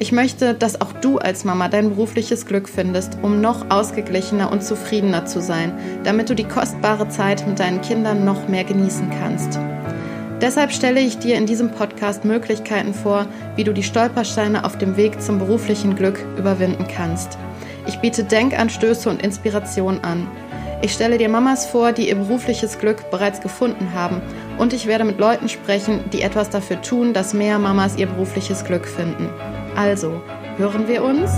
Ich möchte, dass auch du als Mama dein berufliches Glück findest, um noch ausgeglichener und zufriedener zu sein, damit du die kostbare Zeit mit deinen Kindern noch mehr genießen kannst. Deshalb stelle ich dir in diesem Podcast Möglichkeiten vor, wie du die Stolpersteine auf dem Weg zum beruflichen Glück überwinden kannst. Ich biete Denkanstöße und Inspiration an. Ich stelle dir Mamas vor, die ihr berufliches Glück bereits gefunden haben und ich werde mit Leuten sprechen, die etwas dafür tun, dass mehr Mamas ihr berufliches Glück finden. Also, hören wir uns?